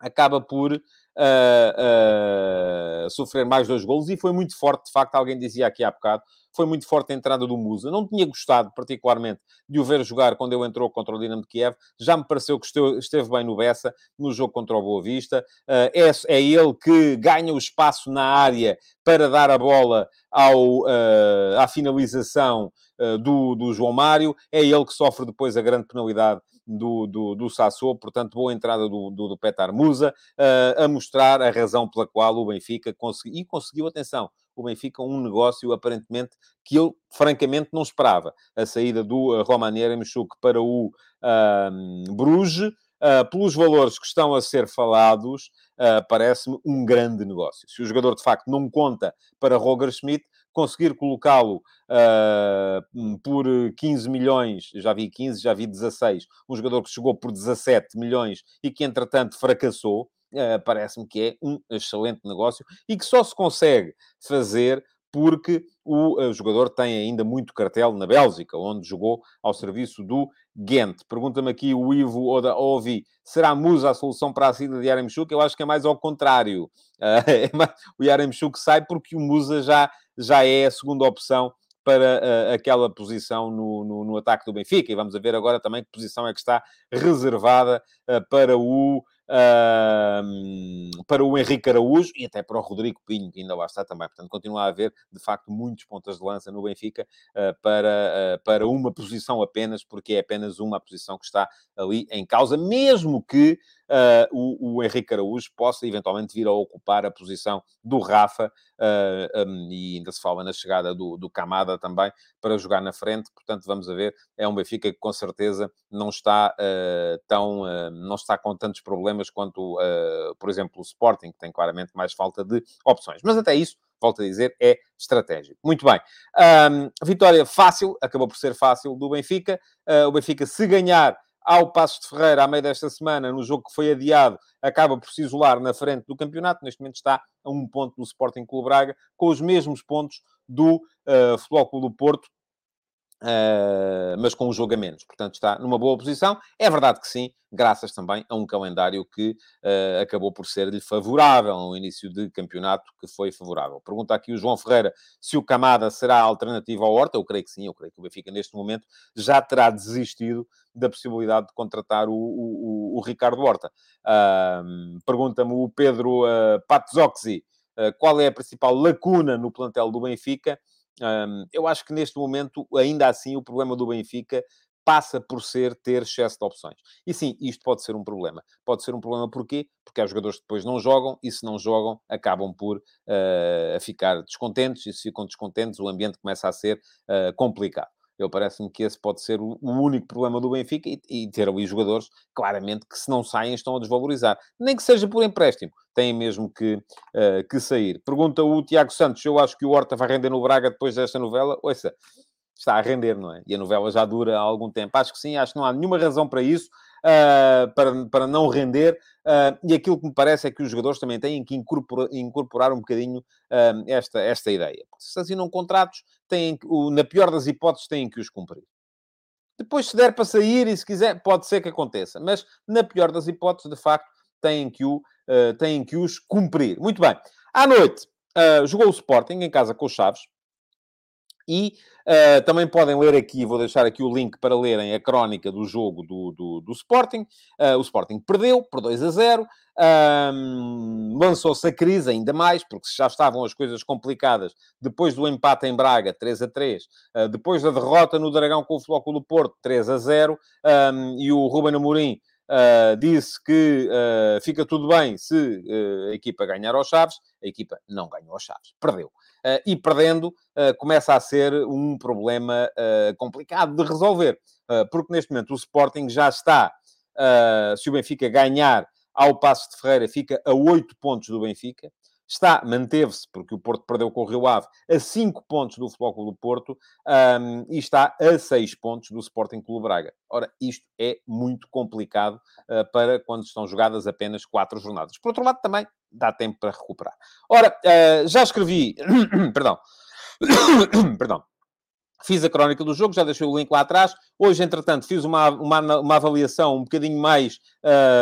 acaba por uh, uh, sofrer mais dois golos e foi muito forte, de facto, alguém dizia aqui há bocado, foi muito forte a entrada do Musa. Não tinha gostado particularmente de o ver jogar quando ele entrou contra o Dinamo de Kiev. Já me pareceu que esteve bem no Bessa, no jogo contra o Boa Vista. Uh, é, é ele que ganha o espaço na área para dar a bola ao, uh, à finalização uh, do, do João Mário. É ele que sofre depois a grande penalidade do, do, do Sassou, portanto, boa entrada do, do, do Petar Musa, uh, a mostrar a razão pela qual o Benfica conseguiu, e conseguiu, atenção, o Benfica um negócio aparentemente que eu, francamente, não esperava. A saída do uh, Roman Yeremchuk para o uh, Bruges, uh, pelos valores que estão a ser falados, uh, parece-me um grande negócio. Se o jogador, de facto, não conta para Roger Schmidt, conseguir colocá-lo uh, por 15 milhões, já vi 15, já vi 16, um jogador que chegou por 17 milhões e que, entretanto, fracassou, uh, parece-me que é um excelente negócio e que só se consegue fazer porque o uh, jogador tem ainda muito cartel na Bélgica, onde jogou ao serviço do Ghent. Pergunta-me aqui o Ivo Oda Ovi, será Musa a solução para a saída de Yaremchuk? Eu acho que é mais ao contrário. Uh, o Yaremchuk sai porque o Musa já, já é a segunda opção para uh, aquela posição no, no, no, ataque do Benfica. E vamos ver agora também que posição é que está reservada uh, para o uh, para o Henrique Araújo e até para o Rodrigo Pinho, que ainda lá está também. Portanto, continua a haver, de facto, muitos pontas de lança no Benfica uh, para, para uma posição apenas, porque é apenas uma posição que está ali em causa, mesmo que uh, o, o Henrique Araújo possa eventualmente vir a ocupar a posição do Rafa, uh, um, e ainda se fala na chegada do, do Camada também, para jogar na frente. Portanto, vamos a ver, é um Benfica que com certeza não está uh, tão, não está com tantos problemas quanto, por exemplo, o Sporting, que tem claramente mais falta de opções. Mas até isso, volto a dizer, é estratégico. Muito bem. Um, vitória fácil, acabou por ser fácil do Benfica. Uh, o Benfica, se ganhar, ao Passos de Ferreira, à meio desta semana, no jogo que foi adiado, acaba por se isolar na frente do campeonato. Neste momento está a um ponto do Sporting Clube Braga, com os mesmos pontos do uh, Futebol Clube do Porto, Uh, mas com um jogo a menos. Portanto, está numa boa posição. É verdade que sim, graças também a um calendário que uh, acabou por ser-lhe favorável, um início de campeonato que foi favorável. Pergunta aqui o João Ferreira se o Camada será alternativa ao Horta. Eu creio que sim, eu creio que o Benfica neste momento já terá desistido da possibilidade de contratar o, o, o Ricardo Horta. Uh, Pergunta-me o Pedro uh, Patzoxi qual é a principal lacuna no plantel do Benfica. Um, eu acho que neste momento, ainda assim, o problema do Benfica passa por ser ter excesso de opções. E sim, isto pode ser um problema. Pode ser um problema porquê? Porque há jogadores que depois não jogam e se não jogam acabam por uh, ficar descontentes e se ficam descontentes o ambiente começa a ser uh, complicado. Eu parece-me que esse pode ser o, único problema do Benfica e, e, ter ali jogadores, claramente, que se não saem estão a desvalorizar. Nem que seja por empréstimo. Têm mesmo que, uh, que sair. Pergunta o Tiago Santos, eu acho que o Horta vai render no Braga depois desta novela. Ouça, está a render, não é? E a novela já dura há algum tempo. Acho que sim, acho que não há nenhuma razão para isso, para, para não render. Uh, e aquilo que me parece é que os jogadores também têm que incorporar, incorporar um bocadinho uh, esta, esta ideia. Se assinam contratos, têm, o, na pior das hipóteses, têm que os cumprir. Depois, se der para sair e se quiser, pode ser que aconteça. Mas, na pior das hipóteses, de facto, têm que, o, têm que os cumprir. Muito bem. À noite, jogou o Sporting em casa com os Chaves. E uh, também podem ler aqui, vou deixar aqui o link para lerem a crónica do jogo do, do, do Sporting. Uh, o Sporting perdeu por 2 a 0. Um, Lançou-se a crise ainda mais, porque já estavam as coisas complicadas depois do empate em Braga, 3 a 3, uh, ah, depois da derrota no Dragão com o Flóculo Porto, 3 a 0, um, e o Ruben Amorim uh, disse que uh, fica tudo bem se a equipa ganhar aos Chaves. A equipa não ganhou aos Chaves, perdeu. E perdendo, começa a ser um problema complicado de resolver, porque neste momento o Sporting já está, se o Benfica ganhar ao Passo de Ferreira, fica a 8 pontos do Benfica. Está, manteve-se, porque o Porto perdeu com o Rio Ave, a 5 pontos do Futebol Clube do Porto um, e está a 6 pontos do Sporting Clube Braga. Ora, isto é muito complicado uh, para quando estão jogadas apenas 4 jornadas. Por outro lado, também dá tempo para recuperar. Ora, uh, já escrevi... Perdão. Perdão. Fiz a crónica do jogo, já deixei o link lá atrás. Hoje, entretanto, fiz uma, uma, uma avaliação um bocadinho mais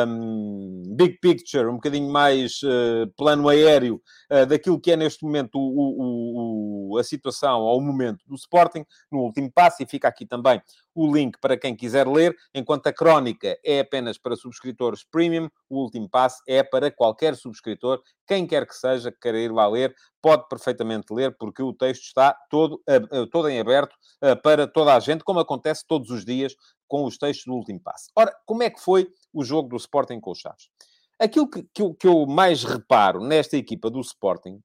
um, big picture, um bocadinho mais uh, plano aéreo uh, daquilo que é neste momento o, o, o, a situação ou o momento do Sporting no último passo, e fica aqui também o link para quem quiser ler, enquanto a crónica é apenas para subscritores premium, o último passo é para qualquer subscritor, quem quer que seja, que queira ir lá ler, pode perfeitamente ler, porque o texto está todo, uh, todo em aberto para toda a gente, como acontece todos os dias com os textos do último passo. Ora, como é que foi o jogo do Sporting com os Chaves? Aquilo que, que, eu, que eu mais reparo nesta equipa do Sporting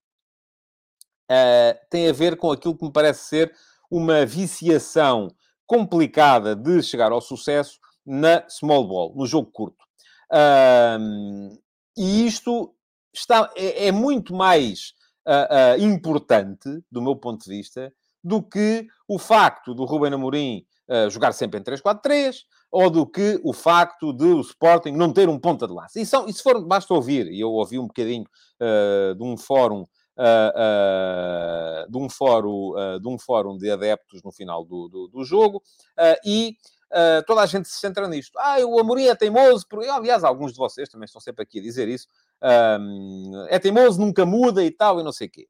uh, tem a ver com aquilo que me parece ser uma viciação complicada de chegar ao sucesso na small ball, no jogo curto. Uh, e isto está, é, é muito mais uh, importante, do meu ponto de vista, do que o facto do Ruben Amorim uh, jogar sempre em 3-4-3, ou do que o facto de o Sporting não ter um ponta de lança. E, são, e se for, basta ouvir, e eu ouvi um bocadinho de um fórum Uh, uh, de, um fórum, uh, de um fórum de adeptos no final do, do, do jogo e toda a gente se centra nisto. Ah, o Amorim é teimoso, porque, aliás, alguns de vocês também estão sempre aqui a dizer isso, é teimoso, nunca muda e tal, e não sei o quê.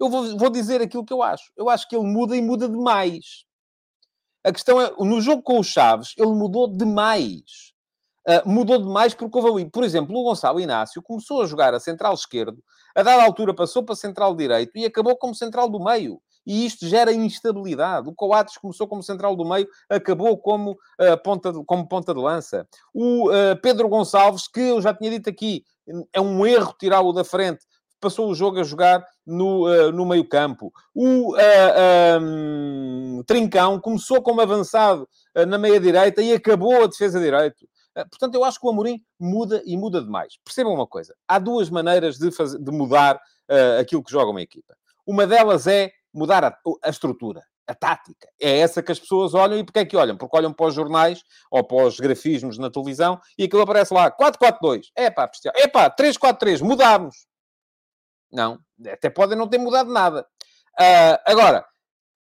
Eu vou, vou dizer aquilo que eu acho. Eu acho que ele muda e muda demais. A questão é, no jogo com o Chaves, ele mudou demais. Uh, mudou demais porque houve ali, por exemplo, o Gonçalo Inácio começou a jogar a central esquerdo, a dada altura passou para central direito e acabou como central do meio. E isto gera instabilidade. O Coates começou como central do meio, acabou como, uh, ponta, de, como ponta de lança. O uh, Pedro Gonçalves, que eu já tinha dito aqui, é um erro tirá-lo da frente, passou o jogo a jogar no, uh, no meio campo. O uh, um, Trincão começou como avançado uh, na meia-direita e acabou a defesa direito. portanto, eu acho que o Amorim muda e muda demais. Percebam uma coisa. Há duas maneiras de, fazer, de mudar aquilo que joga uma equipa. Uma delas é mudar a, a estrutura a tática. É essa que as pessoas olham. E porquê é que olham? Porque olham para os jornais ou para os grafismos na televisão e aquilo aparece lá 4-4-2. É pá, é pá, 3-4-3, mudámos. Não, até podem não ter mudado nada. Uh, agora,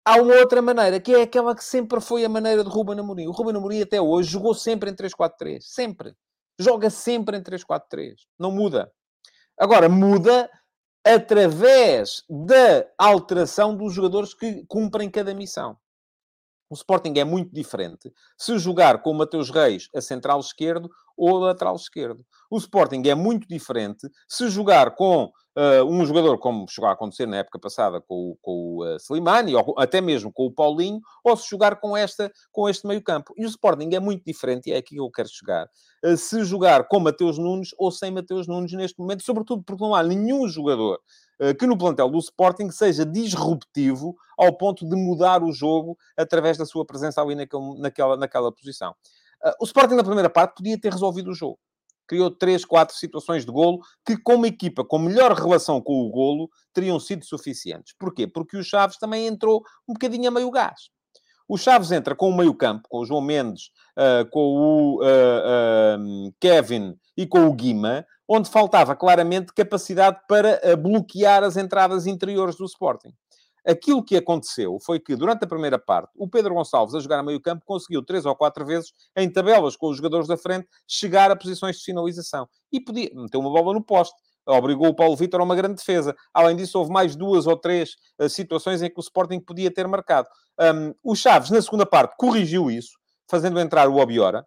há uma outra maneira, que é aquela que sempre foi a maneira de Ruben Amorim. O Ruben Amorim até hoje jogou sempre em 3-4-3. Sempre. Joga sempre em 3-4-3. Não muda. Agora, muda através da alteração dos jogadores que cumprem cada missão. O Sporting é muito diferente se jogar com o Mateus Reis a central esquerdo ou a lateral esquerdo. O Sporting é muito diferente se jogar com uh, um jogador, como chegou a acontecer na época passada com, com o uh, Slimani, ou até mesmo com o Paulinho, ou se jogar com, esta, com este meio campo. E o Sporting é muito diferente, e é aqui que eu quero chegar, uh, se jogar com Mateus Nunes ou sem Mateus Nunes neste momento, sobretudo porque não há nenhum jogador que no plantel do Sporting seja disruptivo ao ponto de mudar o jogo através da sua presença ali naquele, naquela, naquela posição. Uh, o Sporting, na primeira parte, podia ter resolvido o jogo. Criou três, quatro situações de golo que, como equipa com melhor relação com o golo, teriam sido suficientes. Porquê? Porque o Chaves também entrou um bocadinho a meio gás. O Chaves entra com o meio campo, com o João Mendes, uh, com o uh, Kevin e com o Guima, onde faltava claramente capacidade para bloquear as entradas interiores do Sporting. Aquilo que aconteceu foi que, durante a primeira parte, o Pedro Gonçalves, a jogar a meio campo, conseguiu três ou quatro vezes, em tabelas com os jogadores da frente, chegar a posições de finalização. E podia meter uma bola no poste. Obrigou o Paulo Vitor a uma grande defesa. Além disso, houve mais duas ou três uh, situações em que o Sporting podia ter marcado. Um, o Chaves, na segunda parte, corrigiu isso, fazendo entrar o Obiora.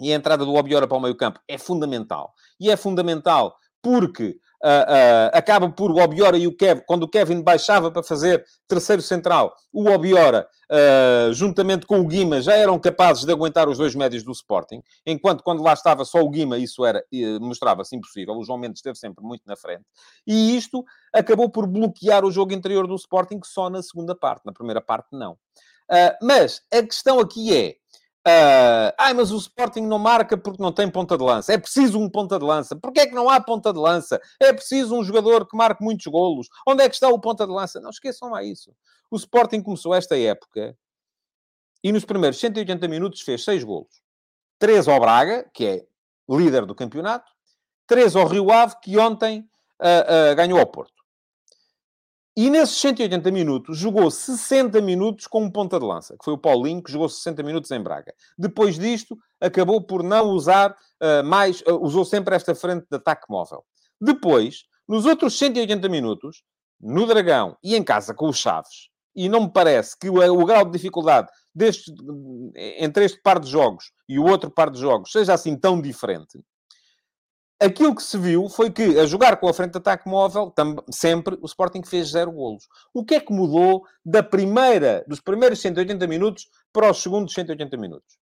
E a entrada do Obiora para o meio campo é fundamental. E é fundamental porque uh, uh, acaba por o Obiora e o Kevin, quando o Kevin baixava para fazer terceiro central, o Obiora, uh, juntamente com o Guima, já eram capazes de aguentar os dois médios do Sporting, enquanto quando lá estava só o Guima, isso era, mostrava-se impossível. O João Mendes esteve sempre muito na frente. E isto acabou por bloquear o jogo interior do Sporting só na segunda parte. Na primeira parte, não. mas a questão aqui é, Uh, ai, mas o Sporting não marca porque não tem ponta de lança. É preciso um ponta de lança. Porquê é que não há ponta de lança? É preciso um jogador que marque muitos golos. Onde é que está o ponta de lança? Não esqueçam lá isso. O Sporting começou esta época e nos primeiros 180 minutos fez 6 golos. 3 ao Braga, que é líder do campeonato. 3 ao Rio Ave, que ontem uh, uh, ganhou ao Porto. E nesses 180 minutos, jogou 60 minutos com um ponta de lança, que foi o Paulinho, que jogou 60 minutos em Braga. Depois disto, acabou por não usar uh, mais, uh, usou sempre esta frente de ataque móvel. Depois, nos outros 180 minutos, no Dragão e em casa com os Chaves, e não me parece que o, o grau de dificuldade deste, entre este par de jogos e o outro par de jogos seja assim tão diferente, Aquilo que se viu foi que, a jogar com a frente de ataque móvel, sempre, o Sporting fez zero golos. O que é que mudou da primeira, dos primeiros 180 minutos para os segundos 180 minutos?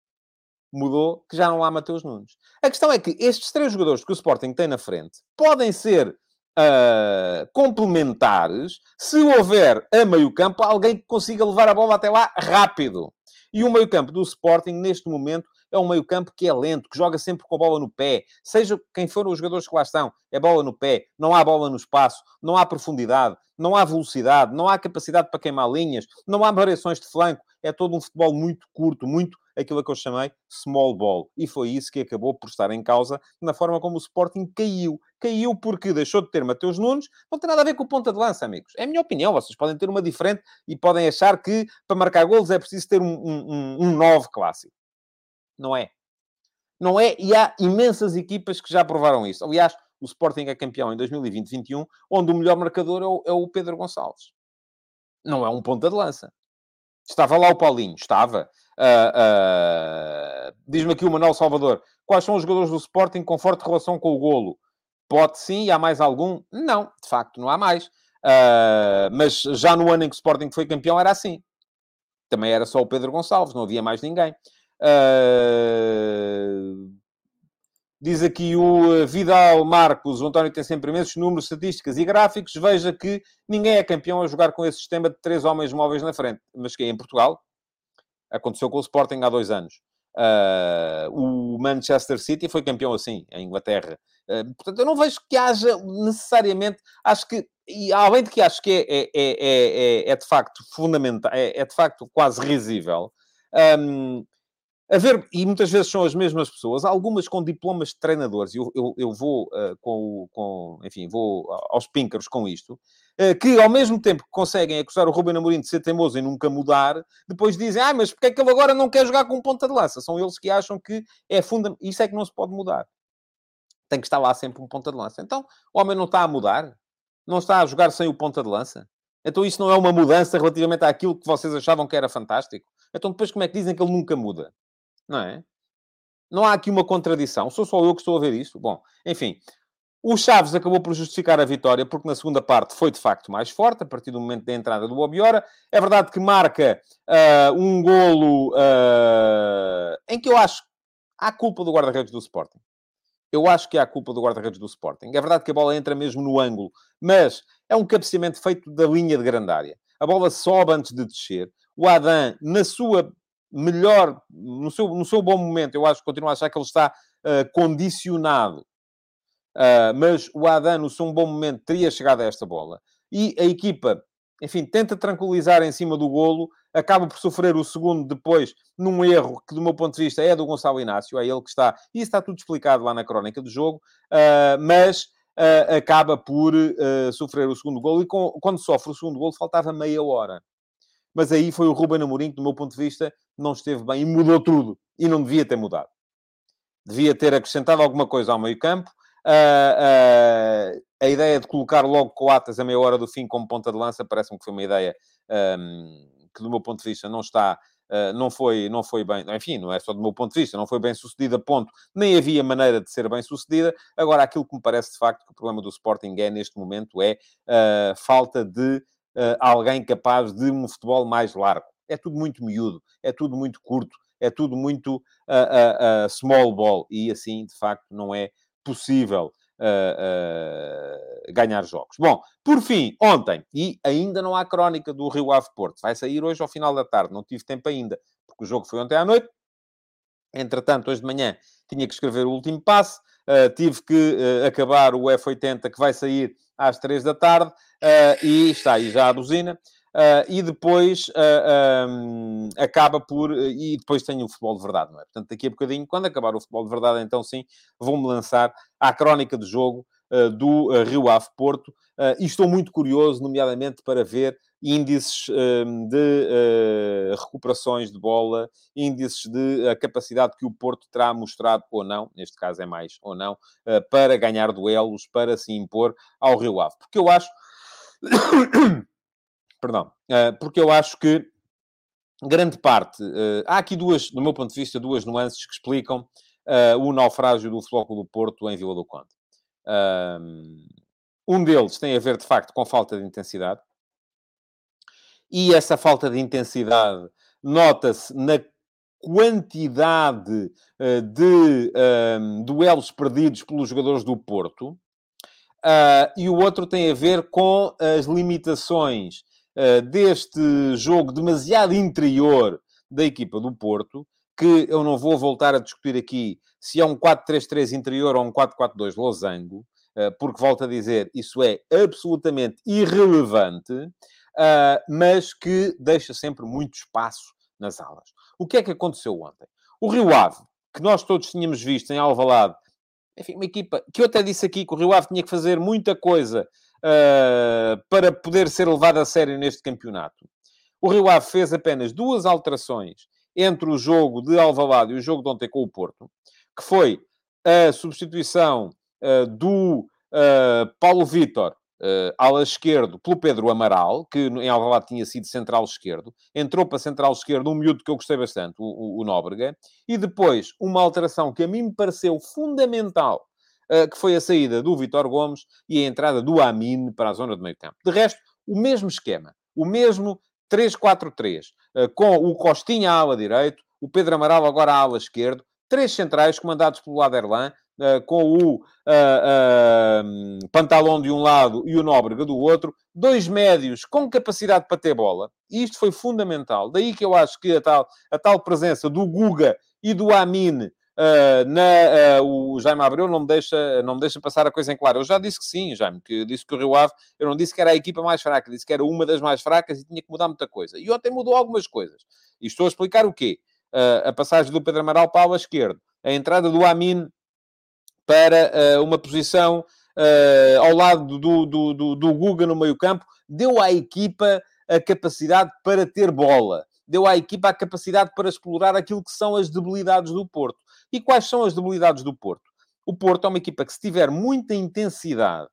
Mudou que já não há Mateus Nunes. A questão é que estes três jogadores que o Sporting tem na frente podem ser uh, complementares se houver a meio campo alguém que consiga levar a bola até lá rápido. E o meio campo do Sporting, neste momento, é um meio campo que é lento, que joga sempre com a bola no pé. Seja quem for os jogadores que lá estão, é bola no pé, não há bola no espaço, não há profundidade, não há velocidade, não há capacidade para queimar linhas, não há variações de flanco. É todo um futebol muito curto, muito aquilo que eu chamei small ball. E foi isso que acabou por estar em causa na forma como o Sporting caiu. Caiu porque deixou de ter Mateus Nunes. Não tem nada a ver com o ponta de lança, amigos. É a minha opinião. Vocês podem ter uma diferente e podem achar que para marcar golos é preciso ter um, um, um 9 clássico. Não é. Não é, e há imensas equipas que já provaram isso. Aliás, o Sporting é campeão em 2020-21, onde o melhor marcador é o, é o, Pedro Gonçalves. Não é um ponta de lança. Estava lá o Paulinho, estava. Uh, uh, Diz-me aqui o Manuel Salvador. Quais são os jogadores do Sporting com forte relação com o golo? Pode sim, e há mais algum? Não, de facto, não há mais. Uh, mas já no ano em que o Sporting foi campeão era assim. Também era só o Pedro Gonçalves, não havia mais ninguém. Uh, diz aqui o Vidal Marcos, o António tem sempre imensos números, estatísticas e gráficos. Veja que ninguém é campeão a jogar com esse sistema de três homens móveis na frente. Mas que é em Portugal? Aconteceu com o Sporting há dois anos. Uh, o Manchester City foi campeão assim, em Inglaterra. Uh, portanto, eu não vejo que haja necessariamente. Acho que, e além de que acho que é, é, é, é, é de facto fundamental, é, é, de facto quase risível. Um, e muitas vezes são as mesmas pessoas, algumas com diplomas de treinadores, eu, eu, eu vou uh, com, com, enfim, vou aos píncaros com isto, uh, que ao mesmo tempo que conseguem acusar o Ruben Amorim de ser teimoso e nunca mudar, depois dizem, ah, mas porque é que ele agora não quer jogar com ponta de lança? São eles que acham que é fundamental, isso é que não se pode mudar. Tem que estar lá sempre um ponta de lança. Então, o homem não está a mudar? Não está a jogar sem o ponta de lança? Então isso não é uma mudança relativamente àquilo que vocês achavam que era fantástico? Então depois como é que dizem que ele nunca muda? Não é? Não há aqui uma contradição. Sou só eu que estou a ver isto? Bom, enfim. O Chaves acabou por justificar a vitória, porque na segunda parte foi de facto mais forte, a partir do momento da entrada do Obiora. É verdade que marca uh, um golo uh, em que eu acho há culpa do guarda-redes do Sporting. Eu acho que há culpa do guarda-redes do Sporting. É verdade que a bola entra mesmo no ângulo, mas é um cabeceamento feito da linha de grande área. A bola sobe antes de descer. O Adam, na sua melhor, no seu, no seu bom momento, eu acho, continuo a achar que ele está uh, condicionado. Uh, mas o Adam, no seu bom momento, teria chegado a esta bola. E a equipa, enfim, tenta tranquilizar em cima do golo, acaba por sofrer o segundo depois, num erro que, do meu ponto de vista, é do Gonçalo Inácio, é ele que está, e isso está tudo explicado lá na crónica do jogo, uh, mas acaba por sofrer o segundo golo, e com, quando sofre o segundo golo, faltava meia hora mas aí foi o Ruben Amorim que, do meu ponto de vista, não esteve bem e mudou tudo. E não devia ter mudado. Devia ter acrescentado alguma coisa ao meio campo. Uh, uh, a ideia de colocar logo Coatas a meia hora do fim como ponta de lança parece-me que foi uma ideia um, que, do meu ponto de vista, não está... Uh, não, foi, não foi bem, enfim, não é só do meu ponto de vista, não foi bem sucedida, ponto. Nem havia maneira de ser bem sucedida. Agora, aquilo que me parece de facto que o problema do Sporting é, neste momento, é falta de uh, alguém capaz de um futebol mais largo. É tudo muito miúdo, é tudo muito curto, é tudo muito uh, uh, small ball e assim, de facto, não é possível ganhar jogos. Bom, por fim, ontem, e ainda não há crónica do Rio Ave Porto, vai sair hoje ao final da tarde, não tive tempo ainda, porque o jogo foi ontem à noite. Entretanto, hoje de manhã tinha que escrever o último passe, uh, tive que acabar o F80 que vai sair às três da tarde, uh, e está aí já a buzina. Uh, e depois uh, um, acaba por. e depois tenho o futebol de verdade, não é? Portanto, daqui a bocadinho, quando acabar o futebol de verdade, então sim, vou-me lançar à crónica de jogo uh, do Rio Ave Porto. e estou muito curioso, nomeadamente, para ver índices um, de recuperações de bola, índices de a capacidade que o Porto terá mostrado ou não, neste caso é mais ou não, para ganhar duelos, para se impor ao Rio Ave. Porque eu acho Perdão. Porque eu acho que grande parte. Há aqui duas, do meu ponto de vista, duas nuances que explicam o naufrágio do Flóculo do Porto em Vila do Conde. um deles tem a ver, de facto, com falta de intensidade. E essa falta de intensidade nota-se na quantidade de um, duelos perdidos pelos jogadores do Porto. Uh, e o outro tem a ver com as limitações uh, deste jogo demasiado interior da equipa do Porto, que eu não vou voltar a discutir aqui se é um 4-3-3 interior ou um 4-4-2 losango, uh, porque, volto a dizer, isso é absolutamente irrelevante, mas que deixa sempre muito espaço nas alas. O que é que aconteceu ontem? O Rio Ave, que nós todos tínhamos visto em Alvalade enfim, uma equipa que eu até disse aqui que o Rio Ave tinha que fazer muita coisa uh, para poder ser levado a sério neste campeonato. O Rio Ave fez apenas duas alterações entre o jogo de Alvalade e o jogo de ontem com o Porto, que foi a substituição uh, do uh, Paulo Vitor uh, ala esquerdo pelo Pedro Amaral, que em Alvalade tinha sido central esquerdo. Entrou para central esquerdo um miúdo que eu gostei bastante, o, o, o Nóbrega. E depois, uma alteração que a mim me pareceu fundamental, uh, que foi a saída do Vitor Gomes e a entrada do Amin para a zona de meio campo. De resto, o mesmo esquema. O mesmo 3-4-3, uh, eh, com o Costinha à ala direito, o Pedro Amaral agora à ala esquerdo, três centrais comandados pelo Aderlan, uh, com o uh, Pantalão de um lado e o Nóbrega do outro, dois médios com capacidade para ter bola, e isto foi fundamental. Daí que eu acho que a tal, a tal presença do Guga e do Amin Uh, na, uh, o Jaime Abreu não me, deixa, não me deixa passar a coisa em claro. Eu já disse que sim, Jaime, que disse que o Rio Ave, eu não disse que era a equipa mais fraca, disse que era uma das mais fracas e tinha que mudar muita coisa. E ontem mudou algumas coisas. E estou a explicar o quê? Uh, a passagem do Pedro Amaral para a esquerda, a entrada do Amin para uh, uma posição uh, ao lado do, do, do, do Guga no meio-campo, deu à equipa a capacidade para ter bola, deu à equipa a capacidade para explorar aquilo que são as debilidades do Porto. E quais são as debilidades do Porto? O Porto é uma equipa que, se tiver muita intensidade,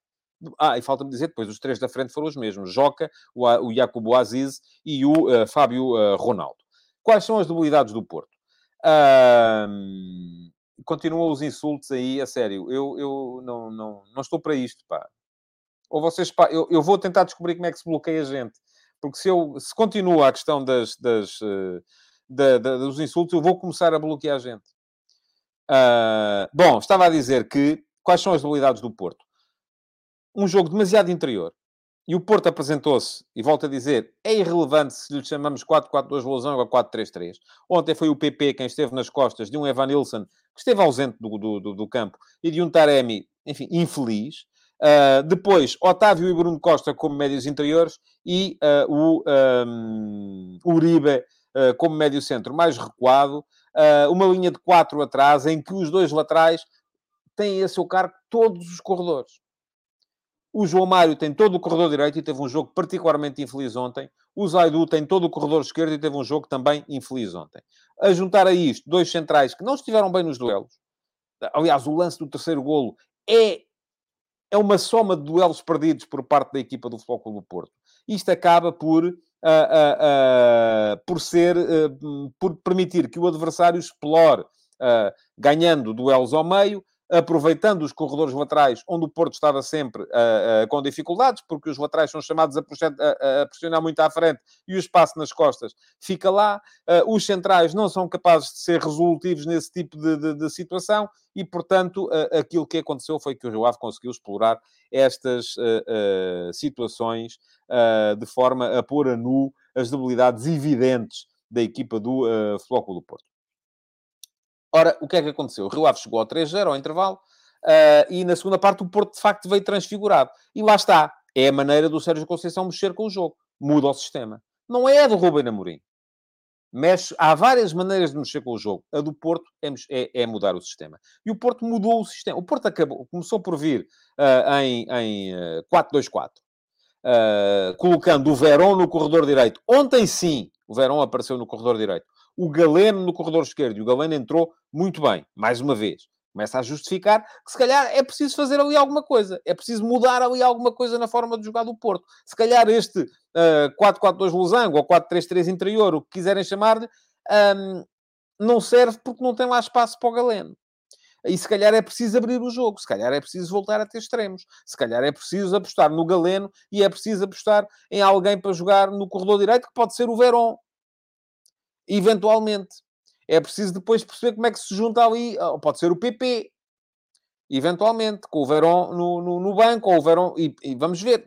ah, e falta-me dizer, depois os três da frente foram os mesmos: Joca, o, o Jacobo Aziz e o uh, Fábio uh, Ronaldo. Quais são as debilidades do Porto? Uh, continuam os insultos aí, a sério. Eu, eu não, não, não estou para isto, pá. Ou vocês, pá, eu, eu vou tentar descobrir como é que se bloqueia a gente. Porque se, eu, se continua a questão das, das, uh, da, da, dos insultos, eu vou começar a bloquear a gente. Uh, bom, estava a dizer que quais são as debilidades do Porto? Um jogo demasiado interior. E o Porto apresentou-se, e volto a dizer, é irrelevante se lhe chamamos 4-4-2 Losango ou 4-3-3. Ontem foi o PP quem esteve nas costas de um Evan Nilsson, que esteve ausente do, do, do, do campo, e de um Taremi, enfim, infeliz. Uh, depois, Otávio e Bruno Costa como médios interiores e uh, o um, Uribe uh, como médio centro mais recuado. uma linha de quatro atrás, em que os dois laterais têm a seu cargo todos os corredores. O João Mário tem todo o corredor direito e teve um jogo particularmente infeliz ontem. O Zaidu tem todo o corredor esquerdo e teve um jogo também infeliz ontem. A juntar a isto, dois centrais que não estiveram bem nos duelos. Aliás, o lance do terceiro golo é, é uma soma de duelos perdidos por parte da equipa do Futebol Clube do Porto. Isto acaba por, uh, uh, uh, por ser, por permitir que o adversário explore, ganhando duelos ao meio, aproveitando os corredores laterais, onde o Porto estava sempre uh, uh, com dificuldades, porque os laterais são chamados a, a, a, pressionar muito à frente e o espaço nas costas fica lá. Uh, os centrais não são capazes de ser resolutivos nesse tipo de, de, de situação e, portanto, aquilo que aconteceu foi que o Rio Ave conseguiu explorar estas situações de forma a pôr a nu as debilidades evidentes da equipa do uh, Flóculo do Porto. Ora, o que é que aconteceu? O Rio Ave chegou ao 3-0 ao intervalo uh, e na segunda parte o Porto de facto veio transfigurado. E lá está. É a maneira do Sérgio Conceição mexer com o jogo. Muda o sistema. Não é a do Rubem Amorim. Mexe, há várias maneiras de mexer com o jogo. A do Porto é, é, é, mudar o sistema. E o Porto mudou o sistema. O Porto acabou, começou por vir uh, em, em uh, 4-2-4. Uh, colocando o Verón no corredor direito. Ontem sim, o Verón apareceu no corredor direito o Galeno no corredor esquerdo. E o Galeno entrou muito bem, mais uma vez. Começa a justificar que, se calhar, é preciso fazer ali alguma coisa. É preciso mudar ali alguma coisa na forma de jogar do Porto. Se calhar este uh, 4-4-2 losango ou 4-3-3 interior, o que quiserem chamar-lhe, um, não serve porque não tem lá espaço para o Galeno. E se calhar é preciso abrir o jogo, se calhar é preciso voltar a ter extremos, se calhar é preciso apostar no Galeno e é preciso apostar em alguém para jogar no corredor direito, que pode ser o Verón, eventualmente. É preciso depois perceber como é que se junta ali, pode ser o PP. Eventualmente, com o Verón no, no, no banco, ou o Verón, e, e, vamos ver.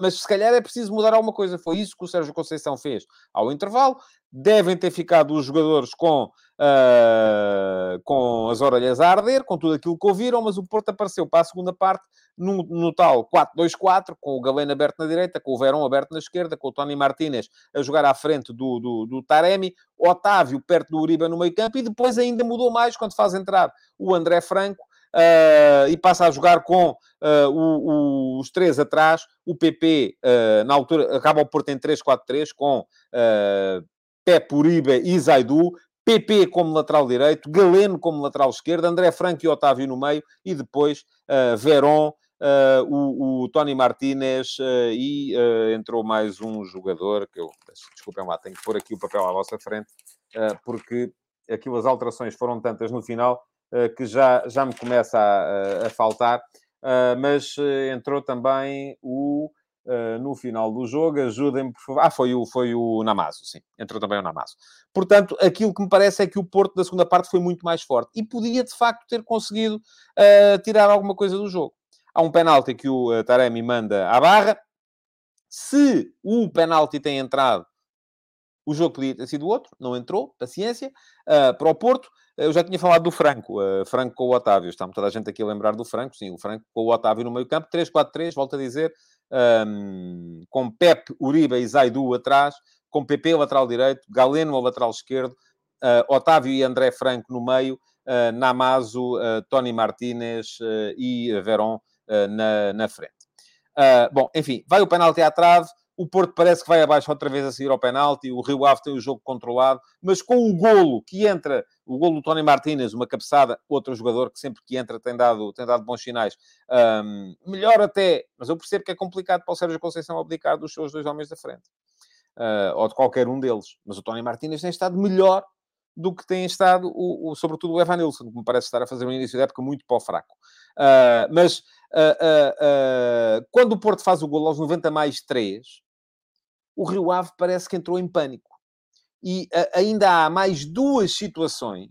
Mas se calhar é preciso mudar alguma coisa. Foi isso que o Sérgio Conceição fez ao intervalo. Devem ter ficado os jogadores com, uh, com as orelhas a arder, com tudo aquilo que ouviram, mas o Porto apareceu para a segunda parte no, no tal 4-2-4, com o Galeno aberto na direita, com o Verón aberto na esquerda, com o Tony Martínez a jogar à frente do, do, do Taremi, Otávio perto do Uribe no meio campo, e depois ainda mudou mais quando faz entrar o André Franco, uh, e passa a jogar com uh, o, o, os três atrás. O PP, uh, eh, na altura, acaba o Porto em 3-4-3, com uh, Pep Uribe e Zaidu. PP como lateral direito, Galeno como lateral esquerdo, André Franco e Otávio no meio, e depois uh, Veron, uh, o, o, Tony Martinez uh, e entrou mais um jogador, que eu, desculpem lá, tenho que pôr aqui o papel à vossa frente, porque aquilo, as alterações foram tantas no final que já, já me começa a, a faltar. Uh, mas uh, entrou também o. Uh, no final do jogo, ajudem-me, por favor. Ah, foi o, foi o Namazo, sim. Entrou também o Namazo. Portanto, aquilo que me parece é que o Porto da segunda parte foi muito mais forte e podia, de facto, ter conseguido tirar alguma coisa do jogo. Há um penalti que o Taremi manda à barra. Se o penalti tem entrado, o jogo podia ter sido outro, não entrou, paciência. para o Porto, eu já tinha falado do Franco, uh, Franco com o Otávio. Está toda a gente aqui a lembrar do Franco, sim, o Franco com o Otávio no meio campo, 3-4-3, volto a dizer, um, com Pep, Uribe e Zaidu atrás, com PP lateral direito, Galeno ao lateral esquerdo, uh, Otávio e André Franco no meio, uh, Namazo, Tony Martínez e Verón na, na frente. bom, enfim, vai o penalti à trave, o Porto parece que vai abaixo outra vez a seguir ao penalti. O Rio Ave tem o jogo controlado. Mas com o golo que entra, o golo do Tony Martínez, uma cabeçada, outro jogador que sempre que entra tem dado, tem dado bons sinais. Um, melhor até, mas eu percebo que é complicado para o Sérgio Conceição abdicar dos seus dois homens da frente. Uh, ou de qualquer um deles. Mas o Tony Martínez tem estado melhor do que tem estado, o, o, sobretudo, o Evan Nilsson, que me parece estar a fazer um início de época muito o fraco. Uh, mas uh, uh, quando o Porto faz o gol aos 90 mais 3, o Rio Ave parece que entrou em pânico. E ainda há mais duas situações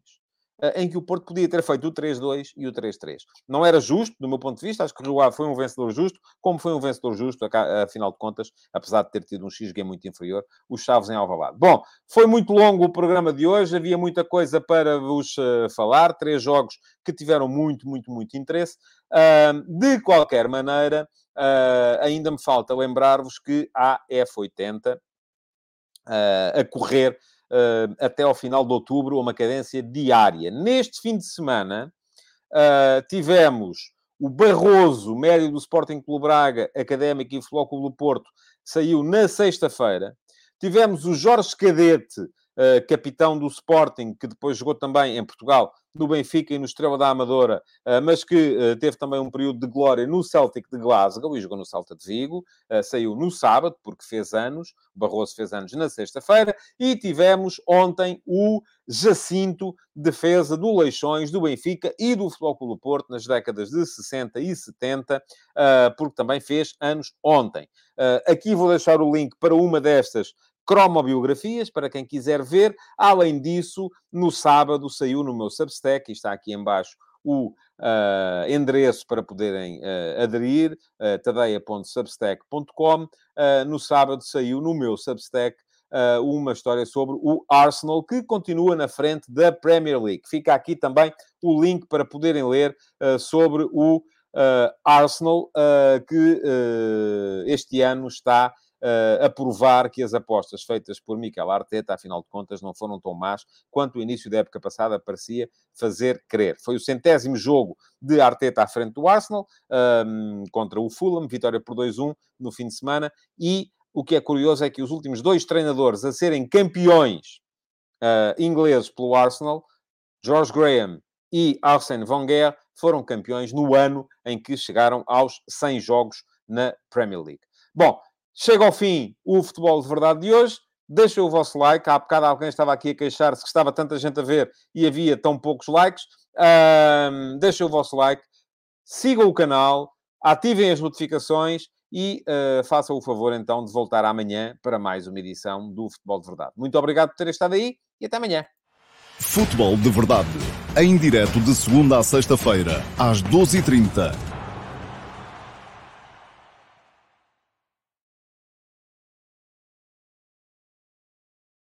em que o Porto podia ter feito o 3-2 e o 3-3. Não era justo, do meu ponto de vista, acho que o Rio Ave foi um vencedor justo, como foi um vencedor justo, afinal de contas, apesar de ter tido um XG muito inferior, os Chaves em Alvalade. Bom, foi muito longo o programa de hoje, havia muita coisa para vos falar, três jogos que tiveram muito, muito, muito interesse. de qualquer maneira, ainda me falta lembrar-vos que há F80 a correr uh, até ao final de outubro, uma cadência diária. Neste fim de semana, uh, tivemos o Barroso, médio do Sporting Clube Braga, Académico e Flóculo do Porto, saiu na sexta-feira. Tivemos o Jorge Cadete, uh, capitão do Sporting, que depois jogou também em Portugal, no Benfica e no Estrela da Amadora, uh, mas que uh, teve também um período de glória no Celtic de Glasgow e jogou no Celta de Vigo. saiu no sábado, porque fez anos. Barroso fez anos na sexta-feira. E tivemos ontem o Jacinto, defesa do Leixões, do Benfica e do Futebol Porto nas décadas de 60 e 70, porque também fez anos ontem. aqui vou deixar o link para uma destas cromobiografias, para quem quiser ver. Além disso, no sábado saiu no meu Substack, e está aqui embaixo o uh, endereço para poderem uh, aderir, uh, tadeia.substack.com. Uh, no sábado saiu no meu Substack uma história sobre o Arsenal, que continua na frente da Premier League. Fica aqui também o link para poderem ler sobre o Arsenal, que este ano está uh, a provar que as apostas feitas por Mikel Arteta, afinal de contas, não foram tão más quanto o início da época passada parecia fazer crer. Foi o centésimo jogo de Arteta à frente do Arsenal, um, contra o Fulham, vitória por 2-1 no fim de semana, e o que é curioso é que os últimos dois treinadores a serem campeões uh, ingleses pelo Arsenal, George Graham e Arsene Wenger, foram campeões no ano em que chegaram aos 100 jogos na Premier League. Bom, Chega ao fim o futebol de verdade de hoje. Deixem o vosso like. Há bocado alguém estava aqui a queixar-se que estava tanta gente a ver e havia tão poucos likes. Um, deixem o vosso like. Sigam o canal. Ativem as notificações e uh, façam o favor então de voltar amanhã para mais uma edição do Futebol de Verdade. Muito obrigado por terem estado aí e até amanhã. Futebol de Verdade. Em direto de segunda a sexta-feira, às 12h30